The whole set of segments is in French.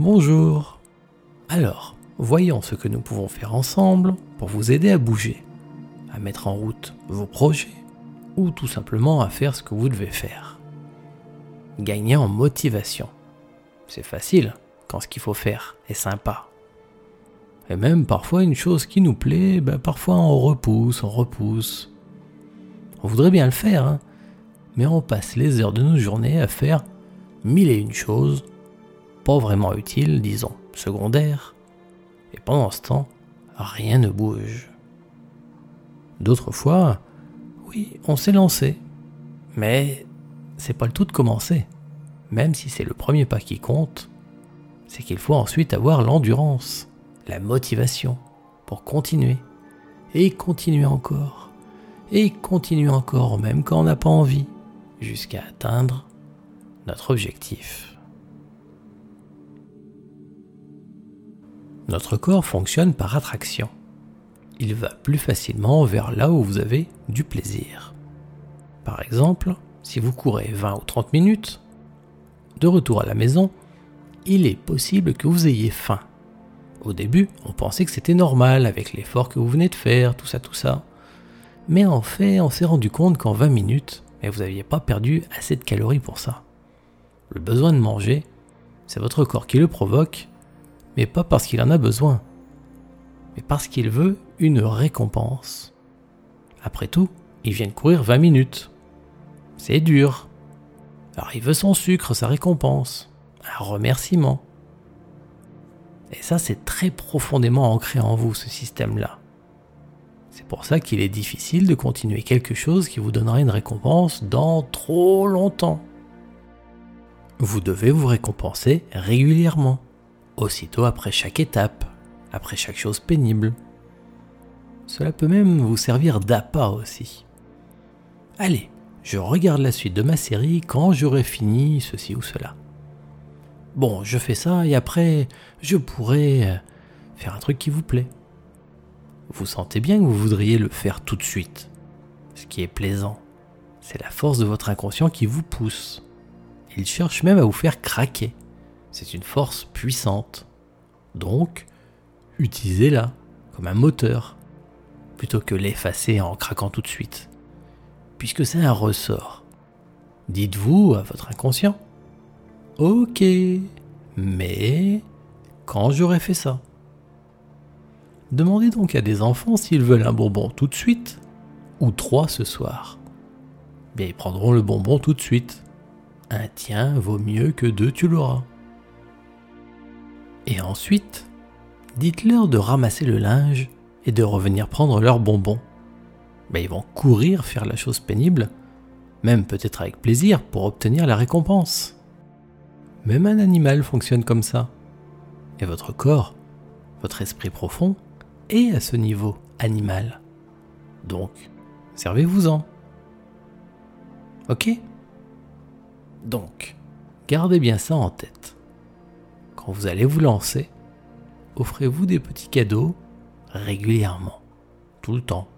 Bonjour. Alors, voyons ce que nous pouvons faire ensemble pour vous aider à bouger, à mettre en route vos projets ou tout simplement à faire ce que vous devez faire. Gagner en motivation. C'est facile quand ce qu'il faut faire est sympa. Et même parfois une chose qui nous plaît, ben parfois on repousse, on repousse. On voudrait bien le faire, hein, mais on passe les heures de nos journées à faire mille et une choses, vraiment utiles, disons, secondaires, et pendant ce temps, rien ne bouge. D'autres fois, oui, on s'est lancé, mais c'est pas le tout de commencer. Même si c'est le premier pas qui compte, c'est qu'il faut ensuite avoir l'endurance, la motivation pour continuer, et continuer encore, et continuer encore, même quand on n'a pas envie, jusqu'à atteindre notre objectif. Notre corps fonctionne par attraction. Il va plus facilement vers là où vous avez du plaisir. Par exemple, si vous courez 20 ou 30 minutes, de retour à la maison, il est possible que vous ayez faim. Au début, on pensait que c'était normal avec l'effort que vous venez de faire, tout ça, tout ça. Mais en fait, on s'est rendu compte qu'en 20 minutes, vous n'aviez pas perdu assez de calories pour ça. Le besoin de manger, c'est votre corps qui le provoque, mais pas parce qu'il en a besoin, mais parce qu'il veut une récompense. Après tout, il vient de courir 20 minutes. C'est dur. Alors il veut son sucre, sa récompense, un remerciement. Et ça, c'est très profondément ancré en vous, ce système-là. C'est pour ça qu'il est difficile de continuer quelque chose qui vous donnera une récompense dans trop longtemps. Vous devez vous récompenser régulièrement, aussitôt après chaque étape, après chaque chose pénible. Cela peut même vous servir d'appât aussi. Allez, je regarde la suite de ma série quand j'aurai fini ceci ou cela. Bon, je fais ça et après, je pourrai faire un truc qui vous plaît. Vous sentez bien que vous voudriez le faire tout de suite. Ce qui est plaisant, c'est la force de votre inconscient qui vous pousse. Il cherche même à vous faire craquer. C'est une force puissante. Donc, utilisez-la comme un moteur, plutôt que l'effacer en craquant tout de suite. Puisque c'est un ressort. Dites-vous à votre inconscient, ok, mais quand j'aurai fait ça? Demandez donc à des enfants s'ils veulent un bonbon tout de suite ou trois ce soir. Bien, ils prendront le bonbon tout de suite. Un tien vaut mieux que deux, tu l'auras. Et ensuite, dites-leur de ramasser le linge et de revenir prendre leur bonbon. Ben, ils vont courir faire la chose pénible, même peut-être avec plaisir, pour obtenir la récompense. Même un animal fonctionne comme ça. Et votre corps, votre esprit profond, et à ce niveau animal. Donc, servez-vous-en. Ok? Donc, gardez bien ça en tête. Vous allez vous lancer, offrez-vous des petits cadeaux régulièrement, tout le temps,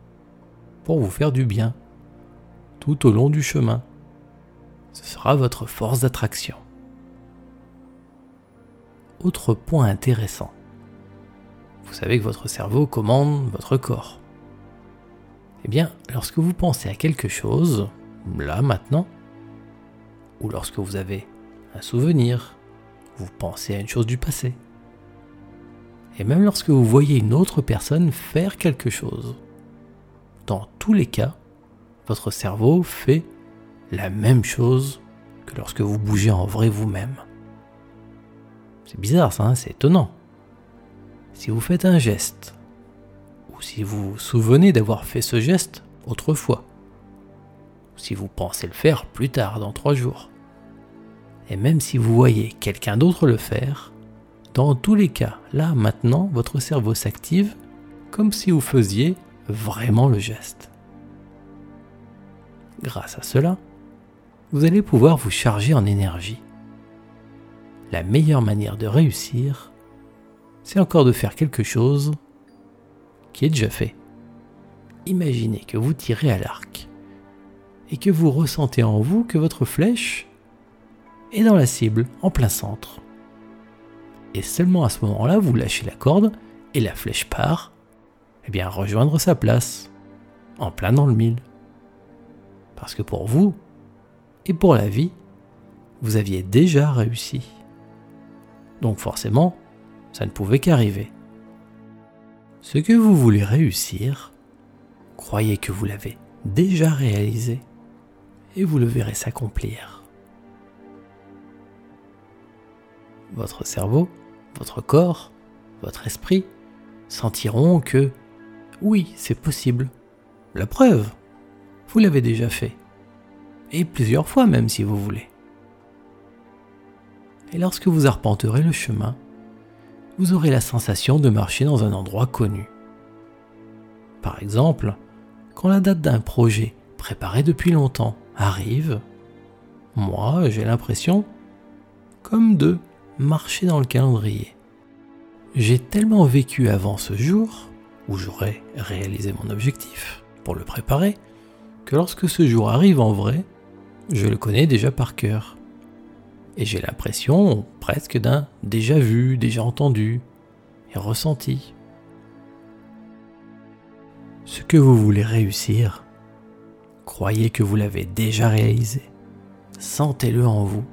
pour vous faire du bien, tout au long du chemin. Ce sera votre force d'attraction. Autre point intéressant vous savez que votre cerveau commande votre corps. Eh bien, lorsque vous pensez à quelque chose, là maintenant, ou lorsque vous avez un souvenir, pensez à une chose du passé, et même lorsque vous voyez une autre personne faire quelque chose, dans tous les cas, votre cerveau fait la même chose que lorsque vous bougez en vrai vous-même. C'est bizarre ça, hein, c'est étonnant. Si vous faites un geste, ou si vous vous souvenez d'avoir fait ce geste autrefois, ou si vous pensez le faire plus tard, dans trois jours, et même si vous voyez quelqu'un d'autre le faire, dans tous les cas, là, maintenant, votre cerveau s'active comme si vous faisiez vraiment le geste. Grâce à cela, vous allez pouvoir vous charger en énergie. La meilleure manière de réussir, c'est encore de faire quelque chose qui est déjà fait. Imaginez que vous tirez à l'arc et que vous ressentez en vous que votre flèche dans la cible, en plein centre. et seulement à ce moment-là, vous lâchez la corde et la flèche part, eh bien, rejoindre sa place, en plein dans le mille. Parce que pour vous, et pour la vie, vous aviez déjà réussi. Donc forcément, ça ne pouvait qu'arriver. Ce que vous voulez réussir, croyez que vous l'avez déjà réalisé et vous le verrez s'accomplir. Votre cerveau, votre corps, votre esprit sentiront que oui, c'est possible. La preuve, vous l'avez déjà fait. Et plusieurs fois même si vous voulez. Et lorsque vous arpenterez le chemin, vous aurez la sensation de marcher dans un endroit connu. Par exemple, quand la date d'un projet préparé depuis longtemps arrive, moi j'ai l'impression comme de marcher dans le calendrier. J'ai tellement vécu avant ce jour, où j'aurais réalisé mon objectif pour le préparer, que lorsque ce jour arrive en vrai, je le connais déjà par cœur. Et j'ai l'impression presque d'un déjà vu, déjà entendu et ressenti. Ce que vous voulez réussir, croyez que vous l'avez déjà réalisé. Sentez-le en vous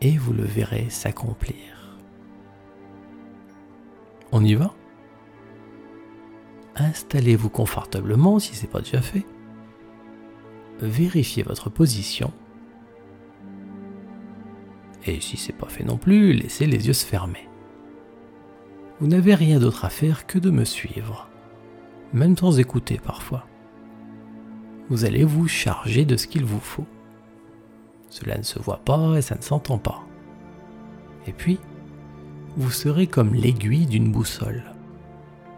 et vous le verrez s'accomplir. On y va? Installez-vous confortablement si ce n'est pas déjà fait. Vérifiez votre position. Et si ce n'est pas fait non plus, laissez les yeux se fermer. Vous n'avez rien d'autre à faire que de me suivre, même sans écouter parfois. Vous allez vous charger de ce qu'il vous faut. Cela ne se voit pas et ça ne s'entend pas. Et puis, vous serez comme l'aiguille d'une boussole,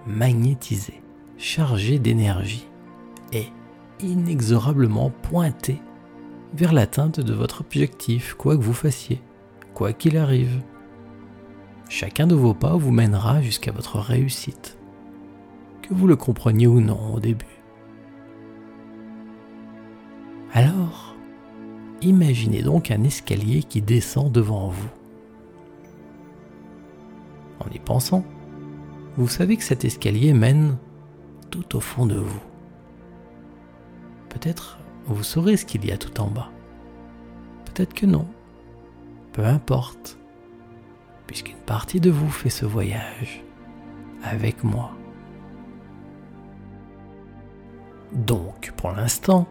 magnétisé, chargé d'énergie et inexorablement pointé vers l'atteinte de votre objectif, quoi que vous fassiez, quoi qu'il arrive. Chacun de vos pas vous mènera jusqu'à votre réussite, que vous le compreniez ou non au début. Alors, Imaginez donc un escalier qui descend devant vous. En y pensant, vous savez que cet escalier mène tout au fond de vous. Peut-être vous saurez ce qu'il y a tout en bas. Peut-être que non. Peu importe. Puisqu'une partie de vous fait ce voyage avec moi. Donc, pour l'instant,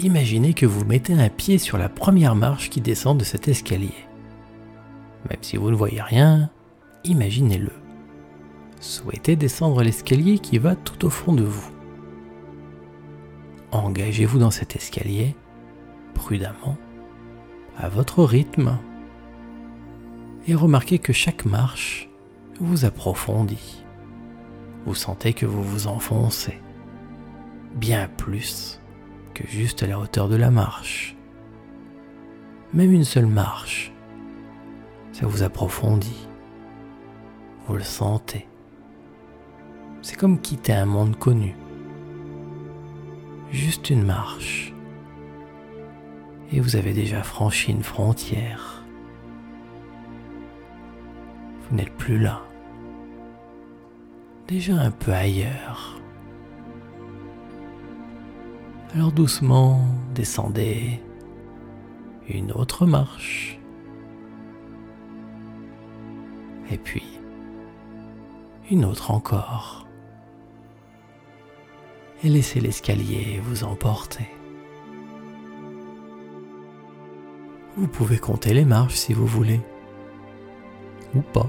imaginez que vous mettez un pied sur la première marche qui descend de cet escalier. Même si vous ne voyez rien, imaginez-le. Souhaitez descendre l'escalier qui va tout au fond de vous. Engagez-vous dans cet escalier, prudemment, à votre rythme, et remarquez que chaque marche vous approfondit. Vous sentez que vous vous enfoncez, bien plus juste à la hauteur de la marche. Même une seule marche, ça vous approfondit. Vous le sentez. C'est comme quitter un monde connu. Juste une marche. Et vous avez déjà franchi une frontière. Vous n'êtes plus là. Déjà un peu ailleurs. Alors doucement, descendez une autre marche. Et puis, une autre encore. Et laissez l'escalier vous emporter. Vous pouvez compter les marches si vous voulez. Ou pas.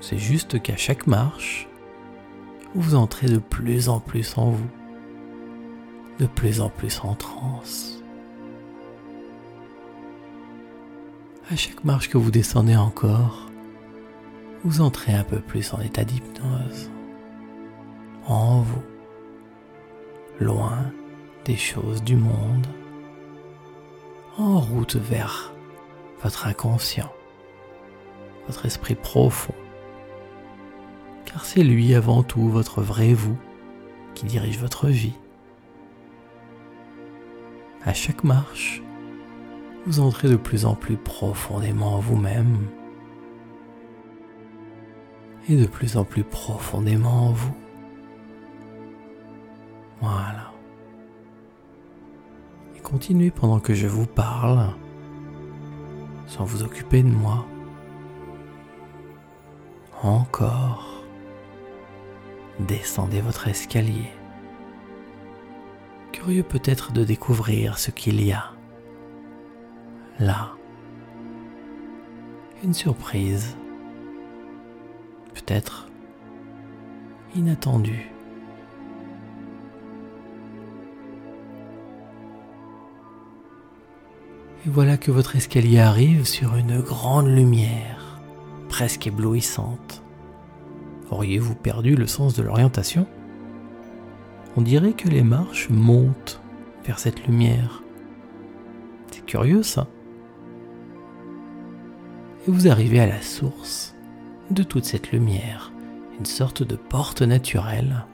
C'est juste qu'à chaque marche, vous entrez de plus en plus en vous de plus en plus en transe. À chaque marche que vous descendez encore, vous entrez un peu plus en état d'hypnose, en vous, loin des choses du monde, en route vers votre inconscient, votre esprit profond, car c'est lui avant tout votre vrai vous qui dirige votre vie. À chaque marche, vous entrez de plus en plus profondément en vous-même et de plus en plus profondément en vous. Voilà. Et continuez pendant que je vous parle, sans vous occuper de moi. Encore. Descendez votre escalier. Curieux peut-être de découvrir ce qu'il y a là. Une surprise. Peut-être inattendue. Et voilà que votre escalier arrive sur une grande lumière, presque éblouissante. Auriez-vous perdu le sens de l'orientation? On dirait que les marches montent vers cette lumière. C'est curieux ça. Et vous arrivez à la source de toute cette lumière, une sorte de porte naturelle,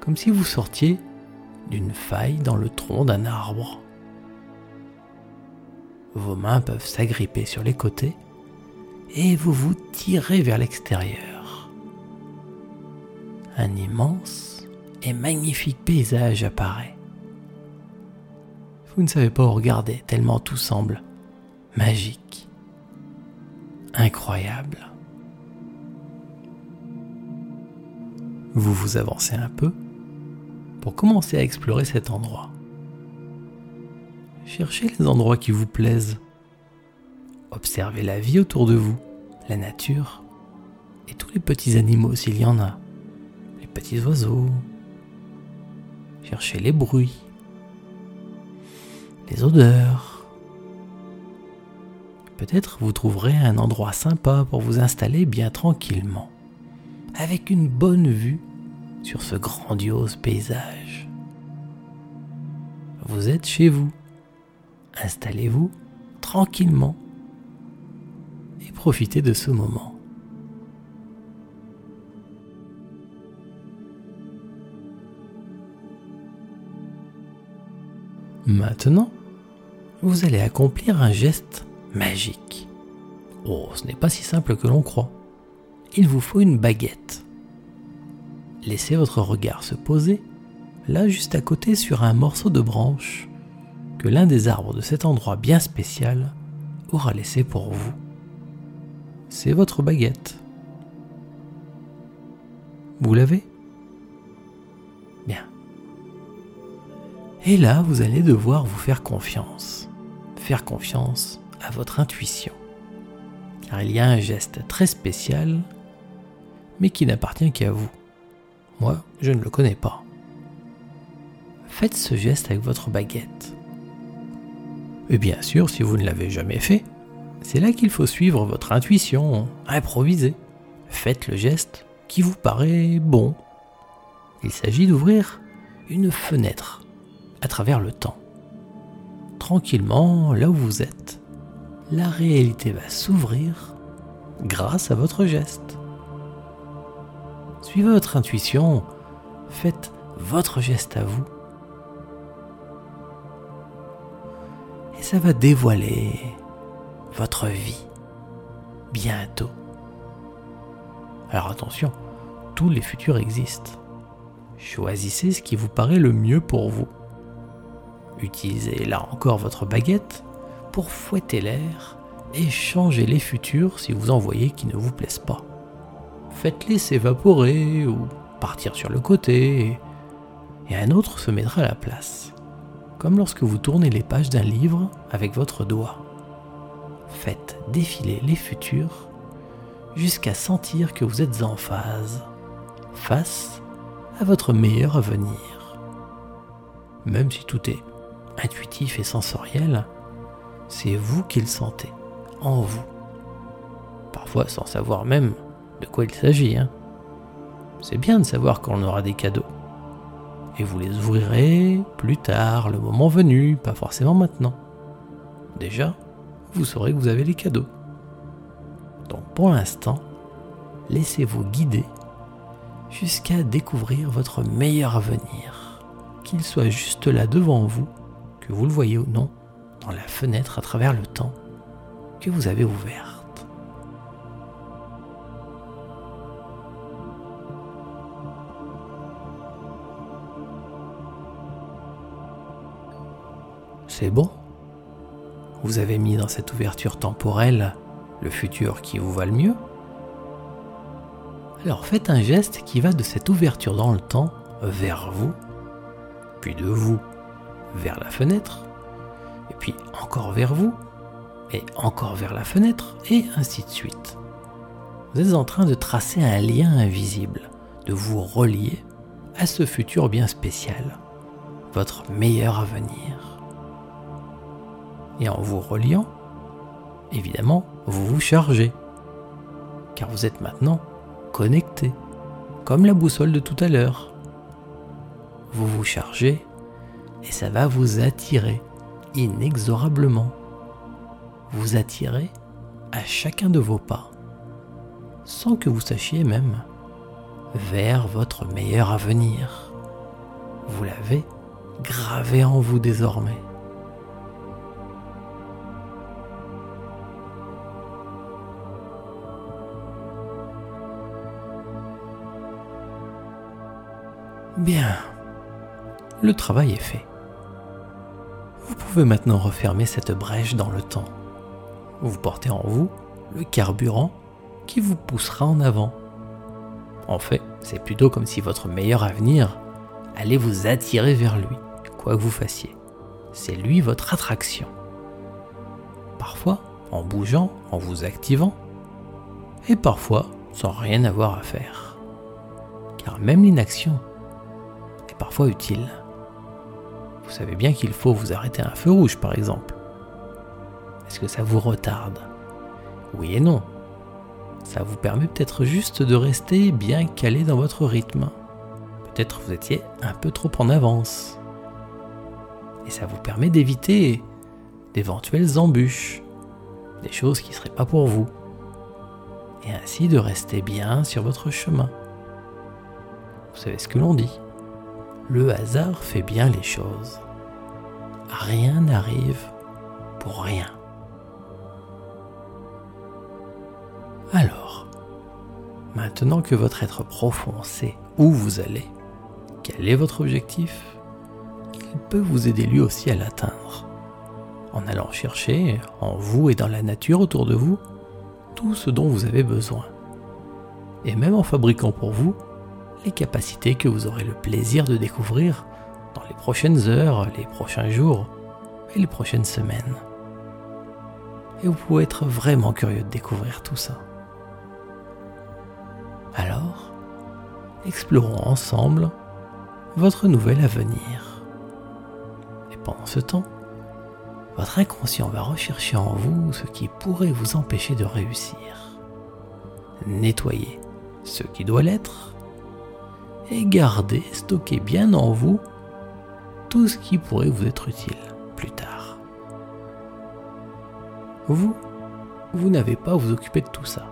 comme si vous sortiez d'une faille dans le tronc d'un arbre. Vos mains peuvent s'agripper sur les côtés et vous vous tirez vers l'extérieur. Un immense et magnifique paysage apparaît. Vous ne savez pas où regarder tellement tout semble magique, incroyable. Vous vous avancez un peu pour commencer à explorer cet endroit. Cherchez les endroits qui vous plaisent. Observez la vie autour de vous, la nature et tous les petits animaux s'il y en a, les petits oiseaux. Cherchez les bruits, les odeurs. Peut-être vous trouverez un endroit sympa pour vous installer bien tranquillement, avec une bonne vue sur ce grandiose paysage. Vous êtes chez vous installez-vous tranquillement et profitez de ce moment. Maintenant, vous allez accomplir un geste magique. Oh, ce n'est pas si simple que l'on croit. Il vous faut une baguette. Laissez votre regard se poser là juste à côté sur un morceau de branche que l'un des arbres de cet endroit bien spécial aura laissé pour vous. C'est votre baguette. Vous l'avez? Et là, vous allez devoir vous faire confiance. Faire confiance à votre intuition. Car il y a un geste très spécial, mais qui n'appartient qu'à vous. Moi, je ne le connais pas. Faites ce geste avec votre baguette. Et bien sûr, si vous ne l'avez jamais fait, c'est là qu'il faut suivre votre intuition, improviser. Faites le geste qui vous paraît bon. Il s'agit d'ouvrir une fenêtre à travers le temps. Tranquillement, là où vous êtes, la réalité va s'ouvrir grâce à votre geste. Suivez votre intuition, faites votre geste à vous et ça va dévoiler votre vie bientôt. Alors attention, tous les futurs existent. Choisissez ce qui vous paraît le mieux pour vous. Utilisez là encore votre baguette pour fouetter l'air et changer les futurs si vous en voyez qui ne vous plaisent pas. Faites-les s'évaporer ou partir sur le côté et un autre se mettra à la place comme lorsque vous tournez les pages d'un livre avec votre doigt. Faites défiler les futurs jusqu'à sentir que vous êtes en phase, face à votre meilleur avenir. Même si tout est intuitif et sensoriel, c'est vous qui le sentez, en vous. Parfois sans savoir même de quoi il s'agit. Hein. C'est bien de savoir qu'on aura des cadeaux et vous les ouvrirez plus tard, le moment venu, pas forcément maintenant. Déjà, vous saurez que vous avez les cadeaux. Donc pour l'instant, laissez-vous guider jusqu'à découvrir votre meilleur avenir, qu'il soit juste là devant vous, vous le voyez ou non, dans la fenêtre à travers le temps que vous avez ouverte. C'est bon. Vous avez mis dans cette ouverture temporelle le futur qui vous va le mieux. Alors faites un geste qui va de cette ouverture dans le temps vers vous, puis de vous vers la fenêtre, et puis encore vers vous, et encore vers la fenêtre, et ainsi de suite. Vous êtes en train de tracer un lien invisible, de vous relier à ce futur bien spécial, votre meilleur avenir. Et en vous reliant, évidemment, vous vous chargez, car vous êtes maintenant connecté, comme la boussole de tout à l'heure. Vous vous chargez et ça va vous attirer inexorablement. Vous attirer à chacun de vos pas, sans que vous sachiez même, vers votre meilleur avenir. Vous l'avez gravé en vous désormais. Bien, le travail est fait. Vous pouvez maintenant refermer cette brèche dans le temps. Vous portez en vous le carburant qui vous poussera en avant. En fait, c'est plutôt comme si votre meilleur avenir allait vous attirer vers lui, quoi que vous fassiez. C'est lui votre attraction. Parfois, en bougeant, en vous activant, et parfois sans rien avoir à faire. Car même l'inaction est parfois utile. Vous savez bien qu'il faut vous arrêter à un feu rouge, par exemple. Est-ce que ça vous retarde? Oui et non. Ça vous permet peut-être juste de rester bien calé dans votre rythme. Peut-être vous étiez un peu trop en avance. Et ça vous permet d'éviter d'éventuelles embûches, des choses qui ne seraient pas pour vous. Et ainsi de rester bien sur votre chemin. Vous savez ce que l'on dit le hasard fait bien les choses. Rien n'arrive pour rien. Alors, maintenant que votre être profond sait où vous allez, quel est votre objectif, il peut vous aider lui aussi à l'atteindre, en allant chercher en vous et dans la nature autour de vous tout ce dont vous avez besoin, et même en fabriquant pour vous les capacités que vous aurez le plaisir de découvrir dans les prochaines heures, les prochains jours et les prochaines semaines. Et vous pouvez être vraiment curieux de découvrir tout ça. Alors, explorons ensemble votre nouvel avenir. Et pendant ce temps, votre inconscient va rechercher en vous ce qui pourrait vous empêcher de réussir. Nettoyer ce qui doit l'être et gardez, stockez bien en vous tout ce qui pourrait vous être utile plus tard. Vous, vous n'avez pas à vous occuper de tout ça.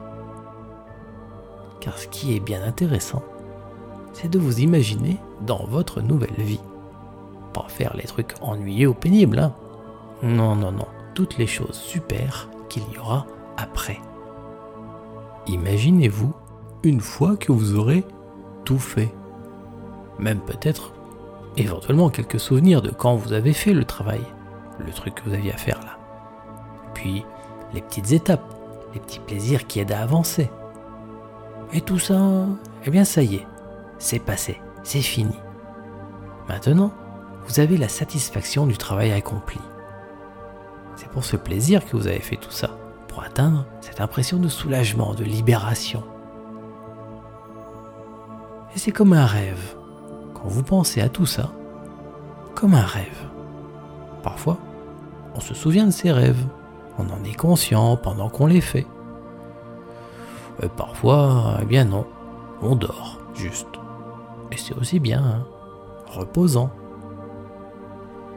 Car ce qui est bien intéressant, c'est de vous imaginer dans votre nouvelle vie. Pas faire les trucs ennuyeux ou pénibles, hein. Non, non, non. Toutes les choses super qu'il y aura après. Imaginez-vous une fois que vous aurez tout fait même peut-être éventuellement quelques souvenirs de quand vous avez fait le travail, le truc que vous aviez à faire là. Puis les petites étapes, les petits plaisirs qui aident à avancer. Et tout ça, eh bien ça y est, c'est passé, c'est fini. Maintenant, vous avez la satisfaction du travail accompli. C'est pour ce plaisir que vous avez fait tout ça, pour atteindre cette impression de soulagement, de libération. Et c'est comme un rêve quand vous pensez à tout ça comme un rêve. Parfois, on se souvient de ses rêves, on en est conscient pendant qu'on les fait. Et parfois, eh bien non, on dort, juste. Et c'est aussi bien, hein, reposant.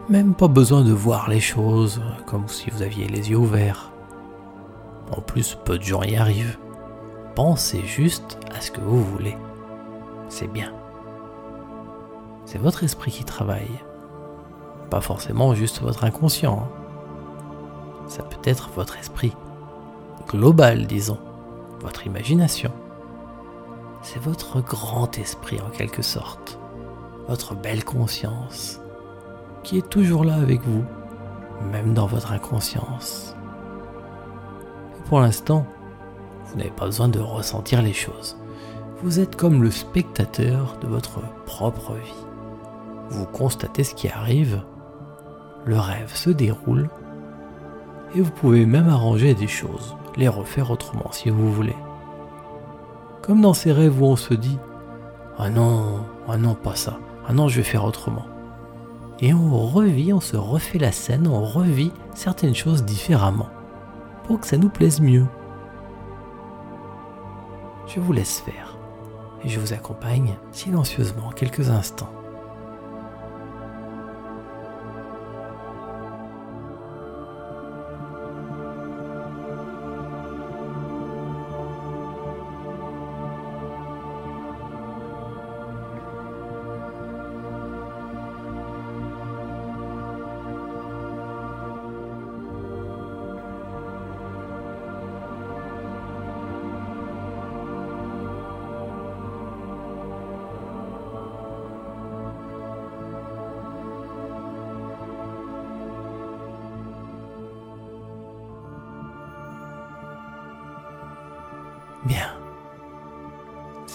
Même pas besoin de voir les choses comme si vous aviez les yeux ouverts. En plus, peu de gens y arrivent. Pensez juste à ce que vous voulez. C'est bien c'est votre esprit qui travaille. Pas forcément juste votre inconscient. Hein. Ça peut être votre esprit global, disons, votre imagination. C'est votre grand esprit en quelque sorte, votre belle conscience, qui est toujours là avec vous, même dans votre inconscience. pour l'instant, vous n'avez pas besoin de ressentir les choses. Vous êtes comme le spectateur de votre propre vie. Vous constatez ce qui arrive, le rêve se déroule, et vous pouvez même arranger des choses, les refaire autrement si vous voulez. Comme dans ces rêves où on se dit Ah non, ah non, pas ça, ah non, je vais faire autrement. Et on revit, on se refait la scène, on revit certaines choses différemment, pour que ça nous plaise mieux. Je vous laisse faire, et je vous accompagne silencieusement quelques instants.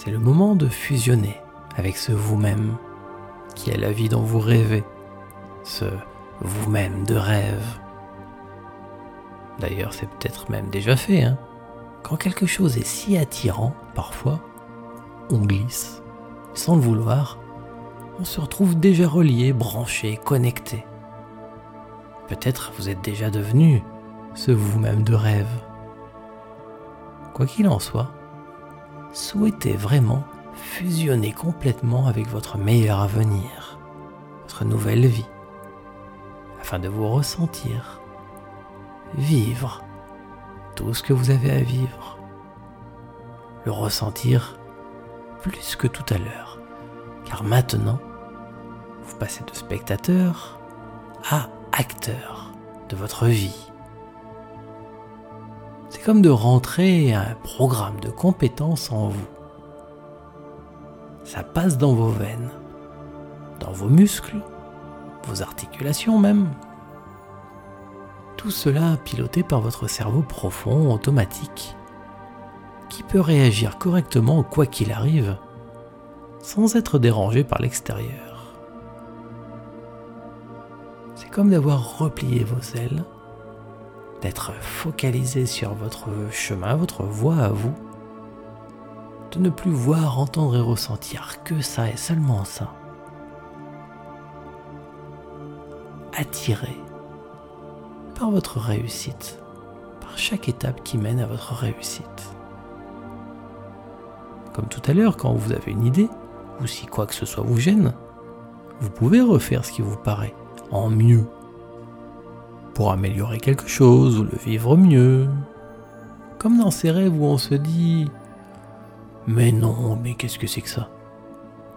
C'est le moment de fusionner avec ce vous-même qui est la vie dont vous rêvez, ce vous-même de rêve. D'ailleurs, c'est peut-être même déjà fait. Hein Quand quelque chose est si attirant, parfois, on glisse. Sans le vouloir, on se retrouve déjà relié, branché, connecté. Peut-être vous êtes déjà devenu ce vous-même de rêve. Quoi qu'il en soit, souhaitez vraiment fusionner complètement avec votre meilleur avenir, votre nouvelle vie, afin de vous ressentir, vivre tout ce que vous avez à vivre, le ressentir plus que tout à l'heure, car maintenant, vous passez de spectateur à acteur de votre vie. C'est comme de rentrer un programme de compétences en vous. Ça passe dans vos veines, dans vos muscles, vos articulations même. Tout cela piloté par votre cerveau profond, automatique, qui peut réagir correctement quoi qu'il arrive, sans être dérangé par l'extérieur. C'est comme d'avoir replié vos ailes d'être focalisé sur votre chemin, votre voie à vous, de ne plus voir, entendre et ressentir que ça et seulement ça. Attiré par votre réussite, par chaque étape qui mène à votre réussite. Comme tout à l'heure, quand vous avez une idée, ou si quoi que ce soit vous gêne, vous pouvez refaire ce qui vous paraît en mieux pour améliorer quelque chose ou le vivre mieux. Comme dans ces rêves où on se dit Mais non, mais qu'est-ce que c'est que ça?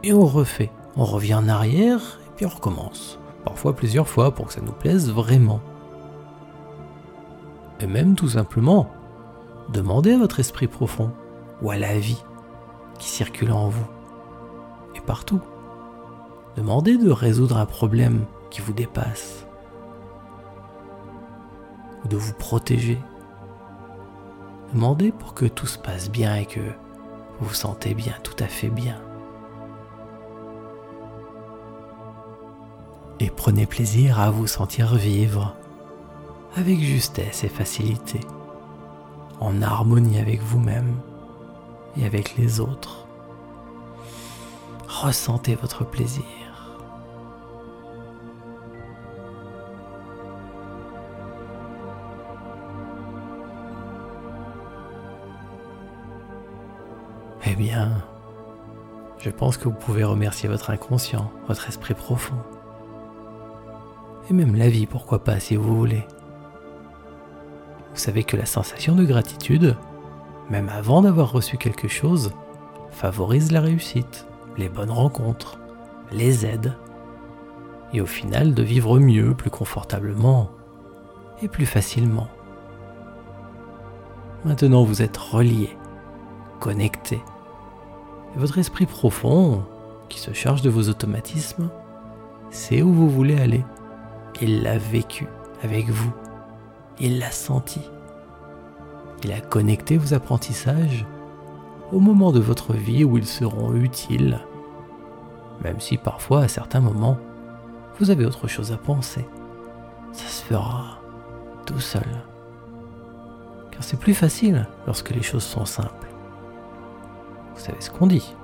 Et on refait, on revient en arrière et puis on recommence. Parfois plusieurs fois pour que ça nous plaise vraiment. Et même tout simplement, demandez à votre esprit profond ou à la vie qui circule en vous et partout. Demandez de résoudre un problème qui vous dépasse de vous protéger. Demandez pour que tout se passe bien et que vous vous sentez bien, tout à fait bien. Et prenez plaisir à vous sentir vivre avec justesse et facilité, en harmonie avec vous-même et avec les autres. Ressentez votre plaisir. Je pense que vous pouvez remercier votre inconscient, votre esprit profond. Et même la vie, pourquoi pas, si vous voulez. Vous savez que la sensation de gratitude, même avant d'avoir reçu quelque chose, favorise la réussite, les bonnes rencontres, les aides, et au final de vivre mieux, plus confortablement et plus facilement. Maintenant vous êtes relié, connecté votre esprit profond, qui se charge de vos automatismes, sait où vous voulez aller. Il l'a vécu avec vous. Il l'a senti. Il a connecté vos apprentissages au moment de votre vie où ils seront utiles, même si parfois à certains moments, vous avez autre chose à penser. Ça se fera tout seul. Car c'est plus facile lorsque les choses sont simples. Vous savez ce qu'on dit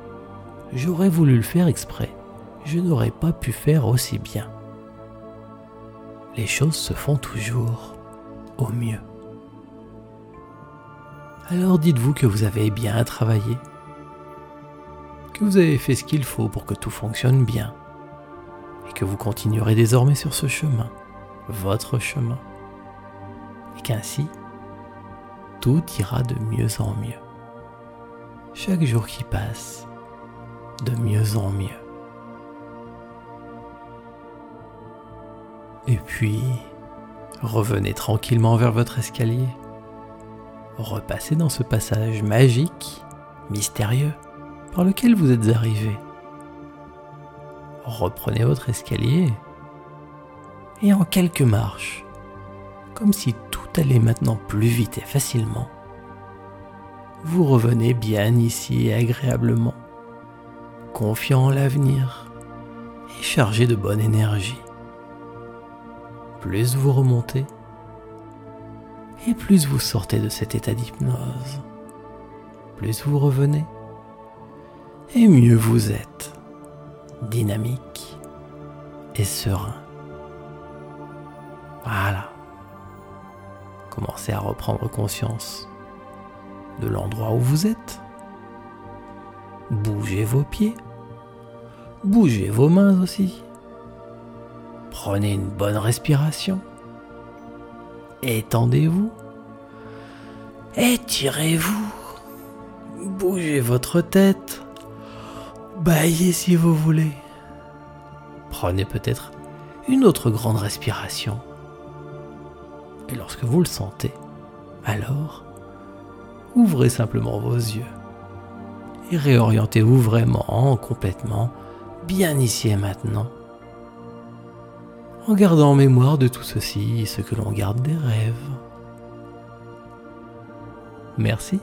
J'aurais voulu le faire exprès, je n'aurais pas pu faire aussi bien. Les choses se font toujours au mieux. Alors dites-vous que vous avez bien travaillé, que vous avez fait ce qu'il faut pour que tout fonctionne bien, et que vous continuerez désormais sur ce chemin, votre chemin, et qu'ainsi, tout ira de mieux en mieux. Chaque jour qui passe, de mieux en mieux. Et puis, revenez tranquillement vers votre escalier repassez dans ce passage magique, mystérieux, par lequel vous êtes arrivé. Reprenez votre escalier et en quelques marches, comme si tout allait maintenant plus vite et facilement, vous revenez bien ici et agréablement, confiant en l'avenir et chargé de bonne énergie. Plus vous remontez, et plus vous sortez de cet état d'hypnose, plus vous revenez, et mieux vous êtes, dynamique et serein. Voilà. Commencez à reprendre conscience de l'endroit où vous êtes. Bougez vos pieds. Bougez vos mains aussi. Prenez une bonne respiration. Étendez-vous. Étirez-vous. Bougez votre tête. Baillez si vous voulez. Prenez peut-être une autre grande respiration. Et lorsque vous le sentez, alors, ouvrez simplement vos yeux et réorientez-vous vraiment, complètement, bien ici et maintenant en gardant en mémoire de tout ceci ce que l'on garde des rêves. Merci.